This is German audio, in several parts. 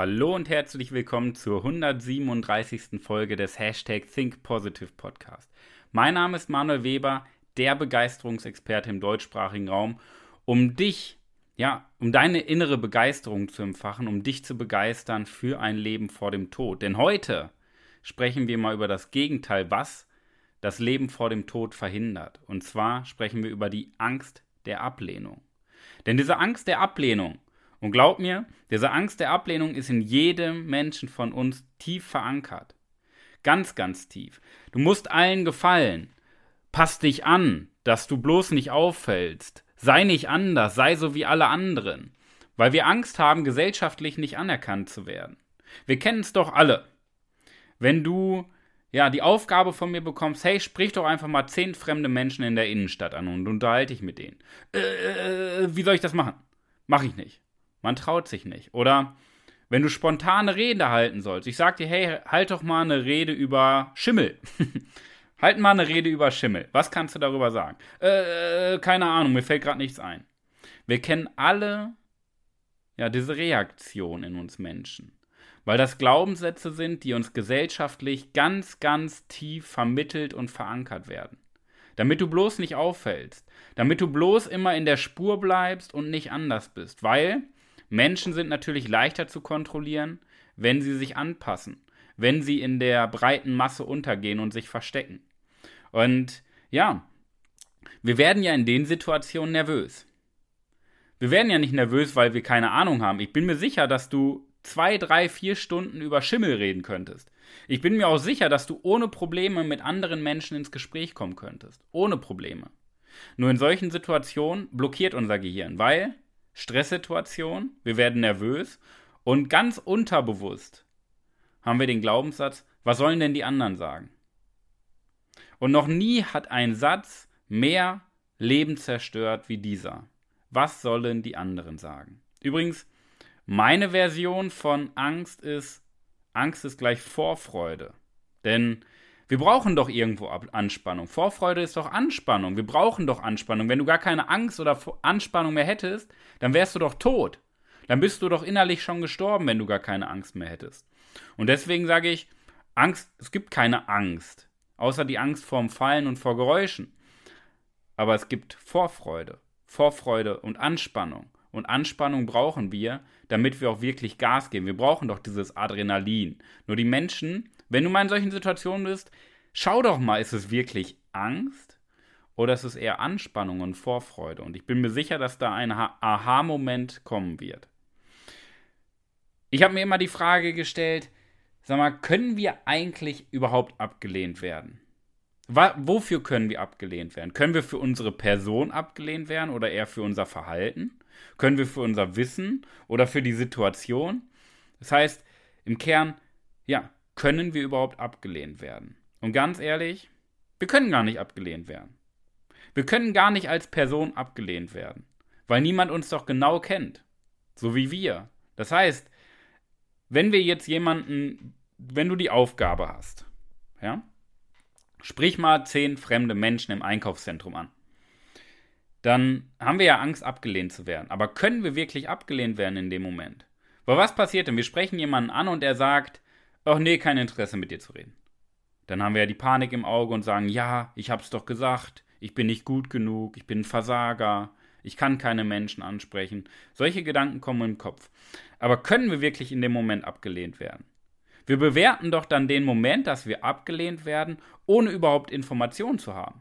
Hallo und herzlich willkommen zur 137. Folge des Hashtag Think Positive Podcast. Mein Name ist Manuel Weber, der Begeisterungsexperte im deutschsprachigen Raum, um dich, ja, um deine innere Begeisterung zu empfachen, um dich zu begeistern für ein Leben vor dem Tod. Denn heute sprechen wir mal über das Gegenteil, was das Leben vor dem Tod verhindert. Und zwar sprechen wir über die Angst der Ablehnung. Denn diese Angst der Ablehnung, und glaub mir, diese Angst der Ablehnung ist in jedem Menschen von uns tief verankert. Ganz, ganz tief. Du musst allen gefallen. Pass dich an, dass du bloß nicht auffällst. Sei nicht anders, sei so wie alle anderen. Weil wir Angst haben, gesellschaftlich nicht anerkannt zu werden. Wir kennen es doch alle. Wenn du ja die Aufgabe von mir bekommst, hey, sprich doch einfach mal zehn fremde Menschen in der Innenstadt an und unterhalte dich mit denen. Äh, äh wie soll ich das machen? Mach ich nicht. Man traut sich nicht. Oder wenn du spontane Rede halten sollst. Ich sag dir, hey, halt doch mal eine Rede über Schimmel. halt mal eine Rede über Schimmel. Was kannst du darüber sagen? Äh, keine Ahnung, mir fällt gerade nichts ein. Wir kennen alle ja diese Reaktion in uns Menschen. Weil das Glaubenssätze sind, die uns gesellschaftlich ganz, ganz tief vermittelt und verankert werden. Damit du bloß nicht auffällst. Damit du bloß immer in der Spur bleibst und nicht anders bist. Weil Menschen sind natürlich leichter zu kontrollieren, wenn sie sich anpassen, wenn sie in der breiten Masse untergehen und sich verstecken. Und ja, wir werden ja in den Situationen nervös. Wir werden ja nicht nervös, weil wir keine Ahnung haben. Ich bin mir sicher, dass du zwei, drei, vier Stunden über Schimmel reden könntest. Ich bin mir auch sicher, dass du ohne Probleme mit anderen Menschen ins Gespräch kommen könntest. Ohne Probleme. Nur in solchen Situationen blockiert unser Gehirn, weil Stresssituation, wir werden nervös und ganz unterbewusst haben wir den Glaubenssatz, was sollen denn die anderen sagen? Und noch nie hat ein Satz mehr Leben zerstört wie dieser. Was sollen die anderen sagen? Übrigens, meine Version von Angst ist, Angst ist gleich Vorfreude. Denn wir brauchen doch irgendwo Anspannung. Vorfreude ist doch Anspannung. Wir brauchen doch Anspannung. Wenn du gar keine Angst oder Anspannung mehr hättest, dann wärst du doch tot. Dann bist du doch innerlich schon gestorben, wenn du gar keine Angst mehr hättest. Und deswegen sage ich, Angst, es gibt keine Angst, außer die Angst vorm Fallen und vor Geräuschen. Aber es gibt Vorfreude, Vorfreude und Anspannung. Und Anspannung brauchen wir, damit wir auch wirklich Gas geben. Wir brauchen doch dieses Adrenalin. Nur die Menschen wenn du mal in solchen Situationen bist, schau doch mal, ist es wirklich Angst oder ist es eher Anspannung und Vorfreude? Und ich bin mir sicher, dass da ein Aha-Moment kommen wird. Ich habe mir immer die Frage gestellt, sag mal, können wir eigentlich überhaupt abgelehnt werden? Wofür können wir abgelehnt werden? Können wir für unsere Person abgelehnt werden oder eher für unser Verhalten? Können wir für unser Wissen oder für die Situation? Das heißt, im Kern, ja, können wir überhaupt abgelehnt werden? Und ganz ehrlich, wir können gar nicht abgelehnt werden. Wir können gar nicht als Person abgelehnt werden, weil niemand uns doch genau kennt, so wie wir. Das heißt, wenn wir jetzt jemanden, wenn du die Aufgabe hast, ja, sprich mal zehn fremde Menschen im Einkaufszentrum an, dann haben wir ja Angst, abgelehnt zu werden. Aber können wir wirklich abgelehnt werden in dem Moment? Weil was passiert denn? Wir sprechen jemanden an und er sagt, ach nee, kein Interesse mit dir zu reden. Dann haben wir ja die Panik im Auge und sagen, ja, ich hab's doch gesagt, ich bin nicht gut genug, ich bin ein Versager, ich kann keine Menschen ansprechen. Solche Gedanken kommen im Kopf. Aber können wir wirklich in dem Moment abgelehnt werden? Wir bewerten doch dann den Moment, dass wir abgelehnt werden, ohne überhaupt Informationen zu haben.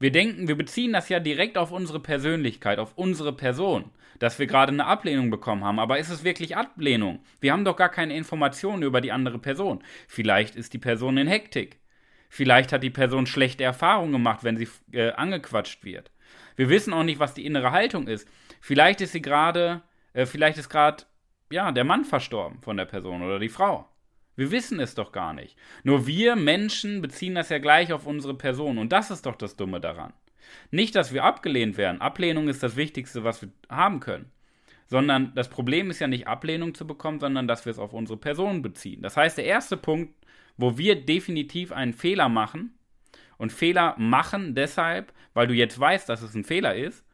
Wir denken, wir beziehen das ja direkt auf unsere Persönlichkeit, auf unsere Person, dass wir gerade eine Ablehnung bekommen haben. Aber ist es wirklich Ablehnung? Wir haben doch gar keine Informationen über die andere Person. Vielleicht ist die Person in Hektik. Vielleicht hat die Person schlechte Erfahrungen gemacht, wenn sie äh, angequatscht wird. Wir wissen auch nicht, was die innere Haltung ist. Vielleicht ist sie gerade, äh, vielleicht ist gerade, ja, der Mann verstorben von der Person oder die Frau. Wir wissen es doch gar nicht. Nur wir Menschen beziehen das ja gleich auf unsere Person. Und das ist doch das Dumme daran. Nicht, dass wir abgelehnt werden. Ablehnung ist das Wichtigste, was wir haben können. Sondern das Problem ist ja nicht Ablehnung zu bekommen, sondern dass wir es auf unsere Person beziehen. Das heißt, der erste Punkt, wo wir definitiv einen Fehler machen, und Fehler machen deshalb, weil du jetzt weißt, dass es ein Fehler ist,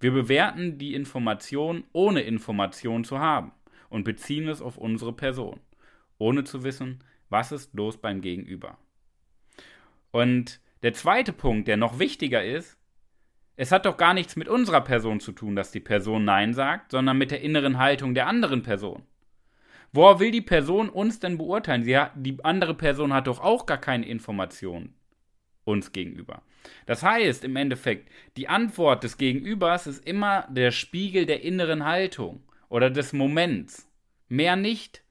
wir bewerten die Information ohne Information zu haben. und beziehen es auf unsere Person, ohne zu wissen, was ist los beim Gegenüber. Und der zweite Punkt, der noch wichtiger ist, es hat doch gar nichts mit unserer Person zu tun, dass die Person Nein sagt, sondern mit der inneren Haltung der anderen Person. Woher will die Person uns denn beurteilen? Sie hat, die andere Person hat doch auch gar keine Informationen uns gegenüber. Das heißt im Endeffekt, die Antwort des Gegenübers ist immer der Spiegel der inneren Haltung oder des Moments. Mehr nicht.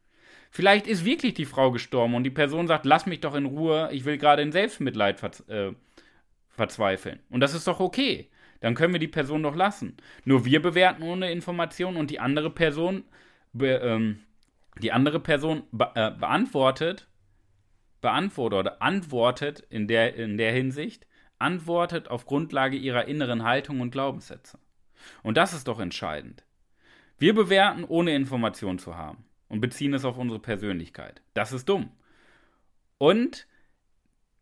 Vielleicht ist wirklich die Frau gestorben und die Person sagt, lass mich doch in Ruhe, ich will gerade in Selbstmitleid verz äh, verzweifeln. Und das ist doch okay. Dann können wir die Person doch lassen. Nur wir bewerten ohne Information und die andere Person, be ähm, die andere Person be äh, beantwortet beantwortet oder antwortet in der, in der Hinsicht, antwortet auf Grundlage ihrer inneren Haltung und Glaubenssätze. Und das ist doch entscheidend. Wir bewerten, ohne Information zu haben und beziehen es auf unsere Persönlichkeit. Das ist dumm. Und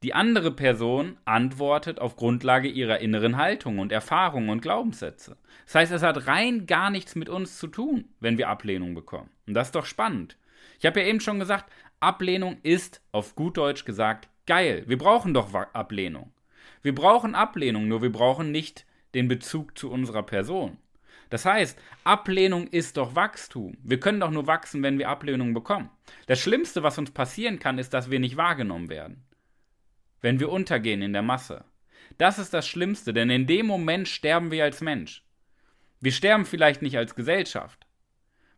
die andere Person antwortet auf Grundlage ihrer inneren Haltung und Erfahrungen und Glaubenssätze. Das heißt, es hat rein gar nichts mit uns zu tun, wenn wir Ablehnung bekommen. Und das ist doch spannend. Ich habe ja eben schon gesagt, Ablehnung ist, auf gut Deutsch gesagt, geil. Wir brauchen doch Ablehnung. Wir brauchen Ablehnung, nur wir brauchen nicht den Bezug zu unserer Person. Das heißt, Ablehnung ist doch Wachstum. Wir können doch nur wachsen, wenn wir Ablehnung bekommen. Das Schlimmste, was uns passieren kann, ist, dass wir nicht wahrgenommen werden. Wenn wir untergehen in der Masse. Das ist das Schlimmste, denn in dem Moment sterben wir als Mensch. Wir sterben vielleicht nicht als Gesellschaft,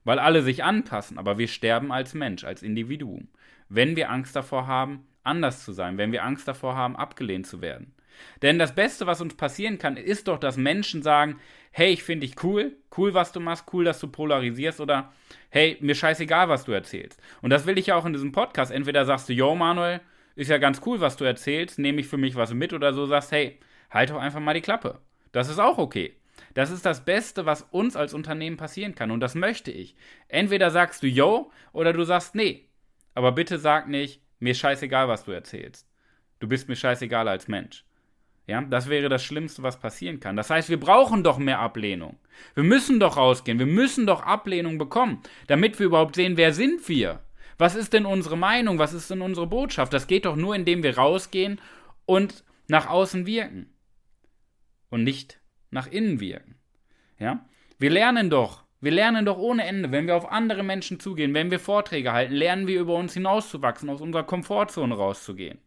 weil alle sich anpassen, aber wir sterben als Mensch, als Individuum, wenn wir Angst davor haben, anders zu sein, wenn wir Angst davor haben, abgelehnt zu werden. Denn das Beste, was uns passieren kann, ist doch, dass Menschen sagen, hey, ich finde dich cool, cool, was du machst, cool, dass du polarisierst oder hey, mir scheißegal, was du erzählst. Und das will ich ja auch in diesem Podcast. Entweder sagst du, yo, Manuel, ist ja ganz cool, was du erzählst, nehme ich für mich was mit oder so sagst, hey, halt doch einfach mal die Klappe. Das ist auch okay. Das ist das Beste, was uns als Unternehmen passieren kann. Und das möchte ich. Entweder sagst du yo oder du sagst nee. Aber bitte sag nicht, mir scheißegal, was du erzählst. Du bist mir scheißegal als Mensch. Ja, das wäre das Schlimmste, was passieren kann. Das heißt, wir brauchen doch mehr Ablehnung. Wir müssen doch rausgehen. Wir müssen doch Ablehnung bekommen, damit wir überhaupt sehen, wer sind wir? Was ist denn unsere Meinung? Was ist denn unsere Botschaft? Das geht doch nur, indem wir rausgehen und nach außen wirken. Und nicht nach innen wirken. Ja? Wir lernen doch, wir lernen doch ohne Ende, wenn wir auf andere Menschen zugehen, wenn wir Vorträge halten, lernen wir über uns hinauszuwachsen, aus unserer Komfortzone rauszugehen.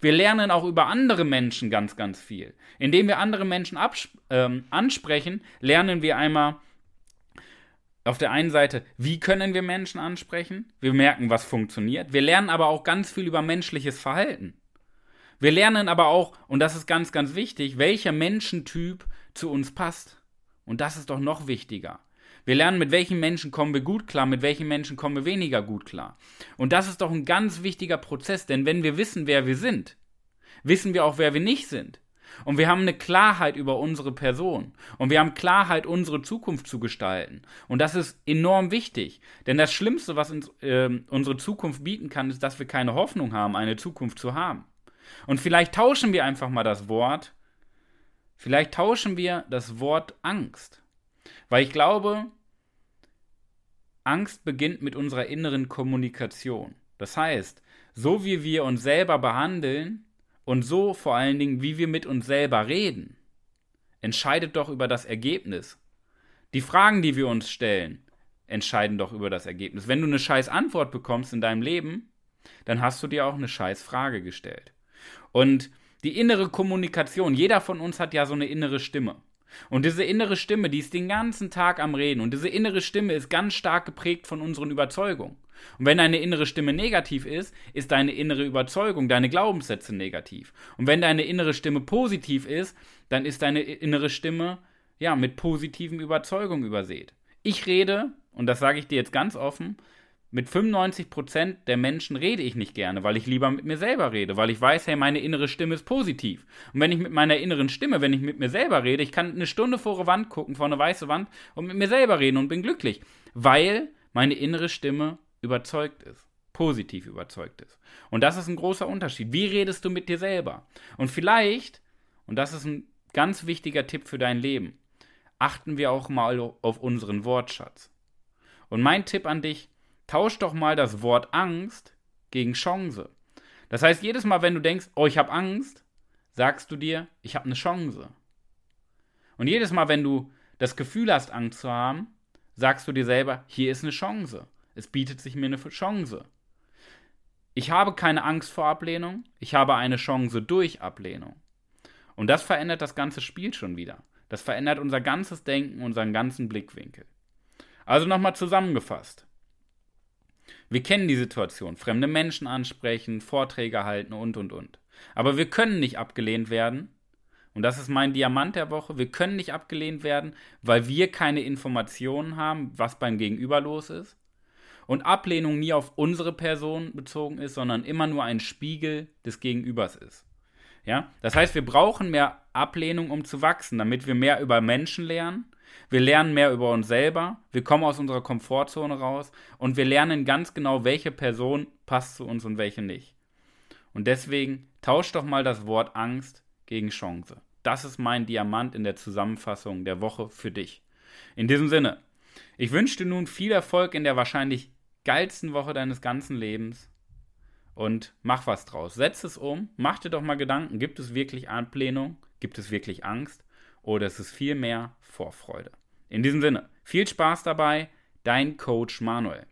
Wir lernen auch über andere Menschen ganz, ganz viel. Indem wir andere Menschen ähm, ansprechen, lernen wir einmal auf der einen Seite, wie können wir Menschen ansprechen? Wir merken, was funktioniert. Wir lernen aber auch ganz viel über menschliches Verhalten. Wir lernen aber auch, und das ist ganz, ganz wichtig, welcher Menschentyp zu uns passt. Und das ist doch noch wichtiger. Wir lernen, mit welchen Menschen kommen wir gut klar, mit welchen Menschen kommen wir weniger gut klar. Und das ist doch ein ganz wichtiger Prozess, denn wenn wir wissen, wer wir sind, wissen wir auch, wer wir nicht sind. Und wir haben eine Klarheit über unsere Person. Und wir haben Klarheit, unsere Zukunft zu gestalten. Und das ist enorm wichtig. Denn das Schlimmste, was uns äh, unsere Zukunft bieten kann, ist, dass wir keine Hoffnung haben, eine Zukunft zu haben. Und vielleicht tauschen wir einfach mal das Wort Vielleicht tauschen wir das Wort Angst. Weil ich glaube, Angst beginnt mit unserer inneren Kommunikation. Das heißt, so wie wir uns selber behandeln und so vor allen Dingen, wie wir mit uns selber reden, entscheidet doch über das Ergebnis. Die Fragen, die wir uns stellen, entscheiden doch über das Ergebnis. Wenn du eine scheiß Antwort bekommst in deinem Leben, dann hast du dir auch eine scheiß Frage gestellt. Und die innere Kommunikation. Jeder von uns hat ja so eine innere Stimme. Und diese innere Stimme, die ist den ganzen Tag am Reden. Und diese innere Stimme ist ganz stark geprägt von unseren Überzeugungen. Und wenn deine innere Stimme negativ ist, ist deine innere Überzeugung, deine Glaubenssätze negativ. Und wenn deine innere Stimme positiv ist, dann ist deine innere Stimme ja mit positiven Überzeugungen übersät. Ich rede, und das sage ich dir jetzt ganz offen, mit 95% der Menschen rede ich nicht gerne, weil ich lieber mit mir selber rede, weil ich weiß, hey, meine innere Stimme ist positiv. Und wenn ich mit meiner inneren Stimme, wenn ich mit mir selber rede, ich kann eine Stunde vor eine Wand gucken, vor eine weiße Wand und mit mir selber reden und bin glücklich, weil meine innere Stimme überzeugt ist, positiv überzeugt ist. Und das ist ein großer Unterschied. Wie redest du mit dir selber? Und vielleicht, und das ist ein ganz wichtiger Tipp für dein Leben, achten wir auch mal auf unseren Wortschatz. Und mein Tipp an dich, tausch doch mal das Wort Angst gegen Chance. Das heißt, jedes Mal, wenn du denkst, oh, ich habe Angst, sagst du dir, ich habe eine Chance. Und jedes Mal, wenn du das Gefühl hast, Angst zu haben, sagst du dir selber, hier ist eine Chance. Es bietet sich mir eine Chance. Ich habe keine Angst vor Ablehnung, ich habe eine Chance durch Ablehnung. Und das verändert das ganze Spiel schon wieder. Das verändert unser ganzes Denken, unseren ganzen Blickwinkel. Also nochmal zusammengefasst. Wir kennen die Situation, fremde Menschen ansprechen, Vorträge halten und, und, und. Aber wir können nicht abgelehnt werden. Und das ist mein Diamant der Woche. Wir können nicht abgelehnt werden, weil wir keine Informationen haben, was beim Gegenüber los ist. Und Ablehnung nie auf unsere Person bezogen ist, sondern immer nur ein Spiegel des Gegenübers ist. Ja? Das heißt, wir brauchen mehr Ablehnung, um zu wachsen, damit wir mehr über Menschen lernen. Wir lernen mehr über uns selber, wir kommen aus unserer Komfortzone raus und wir lernen ganz genau, welche Person passt zu uns und welche nicht. Und deswegen tausch doch mal das Wort Angst gegen Chance. Das ist mein Diamant in der Zusammenfassung der Woche für dich. In diesem Sinne, ich wünsche dir nun viel Erfolg in der wahrscheinlich geilsten Woche deines ganzen Lebens und mach was draus. Setz es um, mach dir doch mal Gedanken, gibt es wirklich Ablehnung, gibt es wirklich Angst oder ist es vielmehr Vorfreude? In diesem Sinne, viel Spaß dabei, dein Coach Manuel.